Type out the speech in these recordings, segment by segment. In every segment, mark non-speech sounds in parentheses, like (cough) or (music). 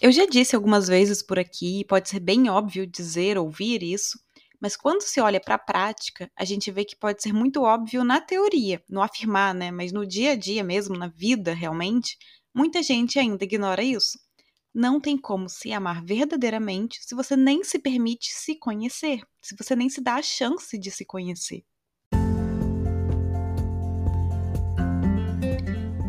Eu já disse algumas vezes por aqui, pode ser bem óbvio dizer, ouvir isso, mas quando se olha para a prática, a gente vê que pode ser muito óbvio na teoria, no afirmar, né? Mas no dia a dia mesmo, na vida realmente, muita gente ainda ignora isso. Não tem como se amar verdadeiramente se você nem se permite se conhecer, se você nem se dá a chance de se conhecer.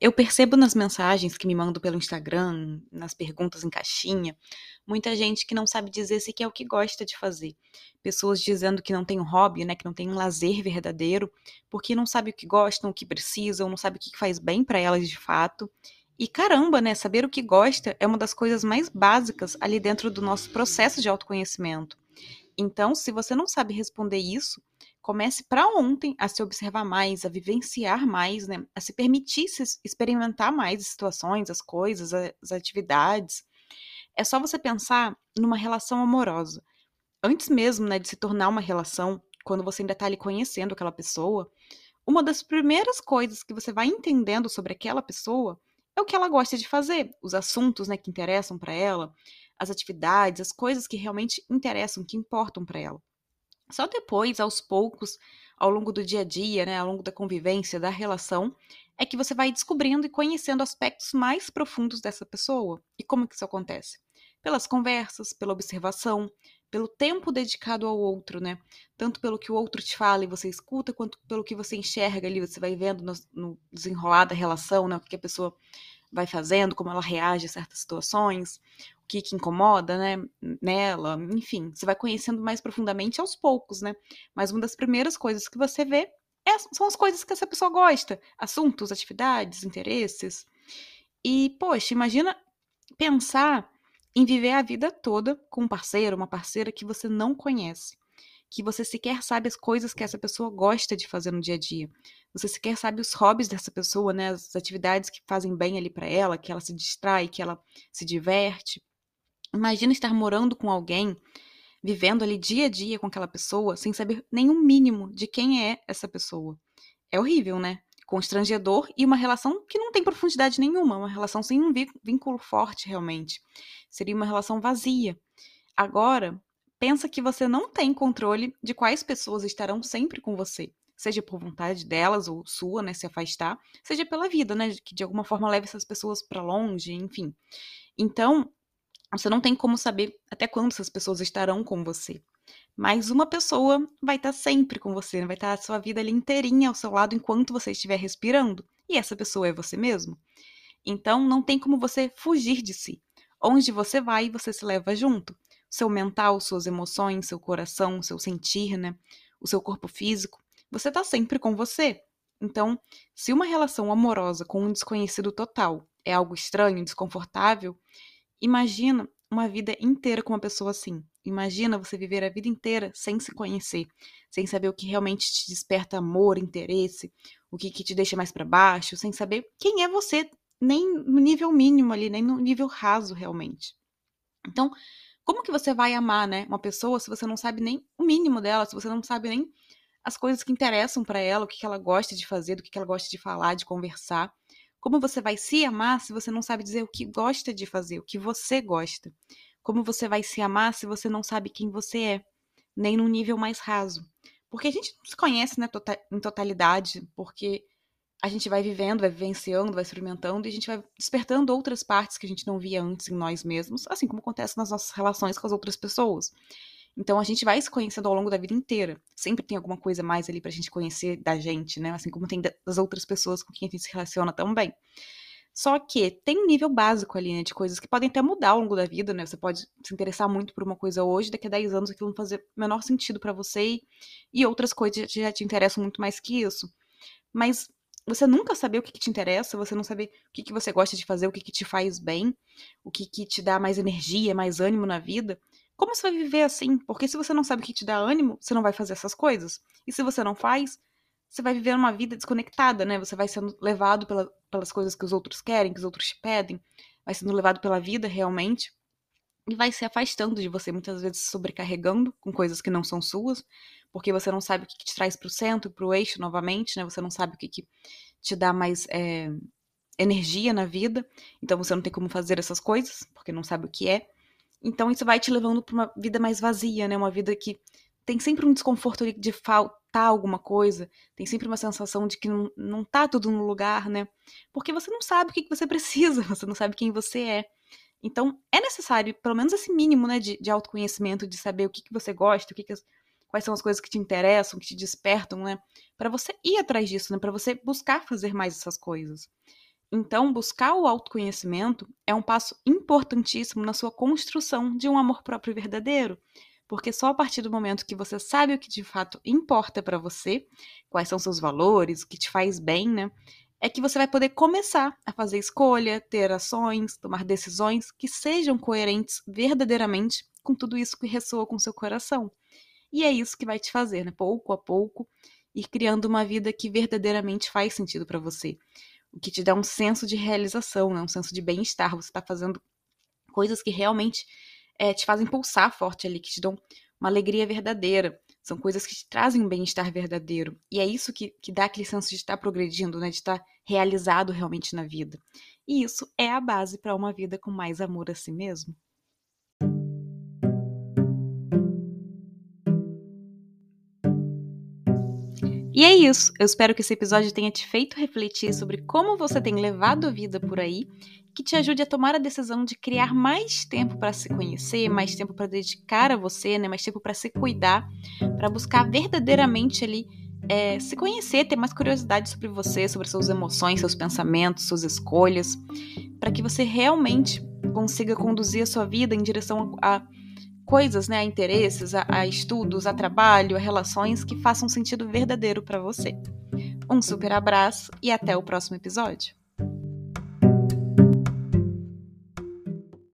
Eu percebo nas mensagens que me mandam pelo Instagram, nas perguntas em caixinha, muita gente que não sabe dizer se é o que gosta de fazer. Pessoas dizendo que não tem um hobby, né, que não tem um lazer verdadeiro, porque não sabe o que gostam, o que precisam, não sabe o que faz bem para elas de fato. E caramba, né, saber o que gosta é uma das coisas mais básicas ali dentro do nosso processo de autoconhecimento. Então, se você não sabe responder isso, comece para ontem a se observar mais, a vivenciar mais, né? A se permitir se experimentar mais as situações, as coisas, as atividades. É só você pensar numa relação amorosa. Antes mesmo, né, de se tornar uma relação, quando você ainda está ali conhecendo aquela pessoa, uma das primeiras coisas que você vai entendendo sobre aquela pessoa é o que ela gosta de fazer, os assuntos, né, que interessam para ela, as atividades, as coisas que realmente interessam, que importam para ela. Só depois, aos poucos, ao longo do dia a dia, né, ao longo da convivência, da relação, é que você vai descobrindo e conhecendo aspectos mais profundos dessa pessoa. E como que isso acontece? Pelas conversas, pela observação, pelo tempo dedicado ao outro, né? Tanto pelo que o outro te fala e você escuta, quanto pelo que você enxerga ali, você vai vendo no, no desenrolar da relação, né? O que a pessoa vai fazendo, como ela reage a certas situações, que, que incomoda, né, nela, enfim, você vai conhecendo mais profundamente aos poucos, né? Mas uma das primeiras coisas que você vê é, são as coisas que essa pessoa gosta, assuntos, atividades, interesses. E, poxa, imagina pensar em viver a vida toda com um parceiro, uma parceira que você não conhece que você sequer sabe as coisas que essa pessoa gosta de fazer no dia a dia. Você sequer sabe os hobbies dessa pessoa, né? As atividades que fazem bem ali para ela, que ela se distrai, que ela se diverte. Imagina estar morando com alguém, vivendo ali dia a dia com aquela pessoa, sem saber nenhum mínimo de quem é essa pessoa. É horrível, né? Constrangedor e uma relação que não tem profundidade nenhuma, uma relação sem um vínculo forte realmente. Seria uma relação vazia. Agora, pensa que você não tem controle de quais pessoas estarão sempre com você. Seja por vontade delas ou sua, né, se afastar, seja pela vida, né, que de alguma forma leve essas pessoas para longe, enfim. Então, você não tem como saber até quando essas pessoas estarão com você. Mas uma pessoa vai estar sempre com você, vai estar a sua vida ali inteirinha ao seu lado enquanto você estiver respirando. E essa pessoa é você mesmo. Então, não tem como você fugir de si. Onde você vai, você se leva junto seu mental, suas emoções, seu coração, seu sentir, né? O seu corpo físico. Você está sempre com você. Então, se uma relação amorosa com um desconhecido total é algo estranho, desconfortável, imagina uma vida inteira com uma pessoa assim. Imagina você viver a vida inteira sem se conhecer, sem saber o que realmente te desperta amor, interesse, o que, que te deixa mais para baixo, sem saber quem é você, nem no nível mínimo ali, nem no nível raso realmente. Então, como que você vai amar, né, uma pessoa se você não sabe nem o mínimo dela, se você não sabe nem as coisas que interessam para ela, o que, que ela gosta de fazer, do que, que ela gosta de falar, de conversar? Como você vai se amar se você não sabe dizer o que gosta de fazer, o que você gosta? Como você vai se amar se você não sabe quem você é, nem num nível mais raso? Porque a gente não se conhece né, tota-, em totalidade, porque a gente vai vivendo, vai vivenciando, vai experimentando e a gente vai despertando outras partes que a gente não via antes em nós mesmos, assim como acontece nas nossas relações com as outras pessoas. Então a gente vai se conhecendo ao longo da vida inteira. Sempre tem alguma coisa mais ali pra gente conhecer da gente, né? Assim como tem das outras pessoas com quem a gente se relaciona também. Só que tem um nível básico ali, né? De coisas que podem até mudar ao longo da vida, né? Você pode se interessar muito por uma coisa hoje, daqui a 10 anos aquilo não fazer o menor sentido para você e, outras coisas já te interessam muito mais que isso. Mas você nunca saber o que, que, te interessa, você não saber o que, que você gosta de fazer, o que, que te faz bem, o que te dá mais energia, mais ânimo na vida, como você vai viver assim? Porque se você não sabe o que te dá ânimo, você não vai fazer essas coisas. E se você não faz, você vai viver uma vida desconectada, né? Você vai sendo levado pela, pelas coisas que os outros querem, que os outros te pedem, vai sendo levado pela vida realmente e vai se afastando de você, muitas vezes sobrecarregando com coisas que não são suas, porque você não sabe o que, te traz para o centro, para o eixo novamente, né? Você não sabe o que, que te dá mais é, energia na vida, então você não tem como fazer essas coisas, porque não sabe o que é. Então isso vai te levando para uma vida mais vazia, né? Uma vida que tem sempre um desconforto de faltar alguma coisa, tem sempre uma sensação de que não, não tá tudo no lugar, né? Porque você não sabe o que, você (laughs) precisa, você não sabe quem você é. Então, é necessário, pelo menos esse mínimo, né, de, de autoconhecimento, de saber o que, que você gosta, o que, que quais são as coisas que te interessam, que te despertam, né? Para você ir atrás disso, né? Para você buscar fazer mais essas coisas. Então, buscar o autoconhecimento é um passo importantíssimo na sua construção de um amor próprio verdadeiro, porque só a partir do momento que você sabe o que de fato importa para você, quais são seus valores, o que te faz bem, né? É que você vai poder começar a fazer escolha, ter ações, tomar decisões que sejam coerentes verdadeiramente com tudo isso que ressoa com seu coração. E é isso que vai te fazer, né? Pouco a pouco, ir criando uma vida que verdadeiramente faz sentido para você. O que te dá um senso de realização, né? um senso de bem-estar. Você está fazendo coisas que realmente é, te fazem pulsar forte ali, que te dão uma alegria verdadeira. São coisas que te trazem um bem-estar verdadeiro. E é isso que, que dá aquele senso de estar progredindo, né? de estar realizado realmente na vida. E isso é a base para uma vida com mais amor a si mesmo. E é isso. Eu espero que esse episódio tenha te feito refletir sobre como você tem levado a vida por aí que te ajude a tomar a decisão de criar mais tempo para se conhecer, mais tempo para dedicar a você, né? mais tempo para se cuidar, para buscar verdadeiramente ali é, se conhecer, ter mais curiosidade sobre você, sobre suas emoções, seus pensamentos, suas escolhas, para que você realmente consiga conduzir a sua vida em direção a, coisas, né, a interesses, a, a estudos, a trabalho, a relações que façam sentido verdadeiro para você. Um super abraço e até o próximo episódio.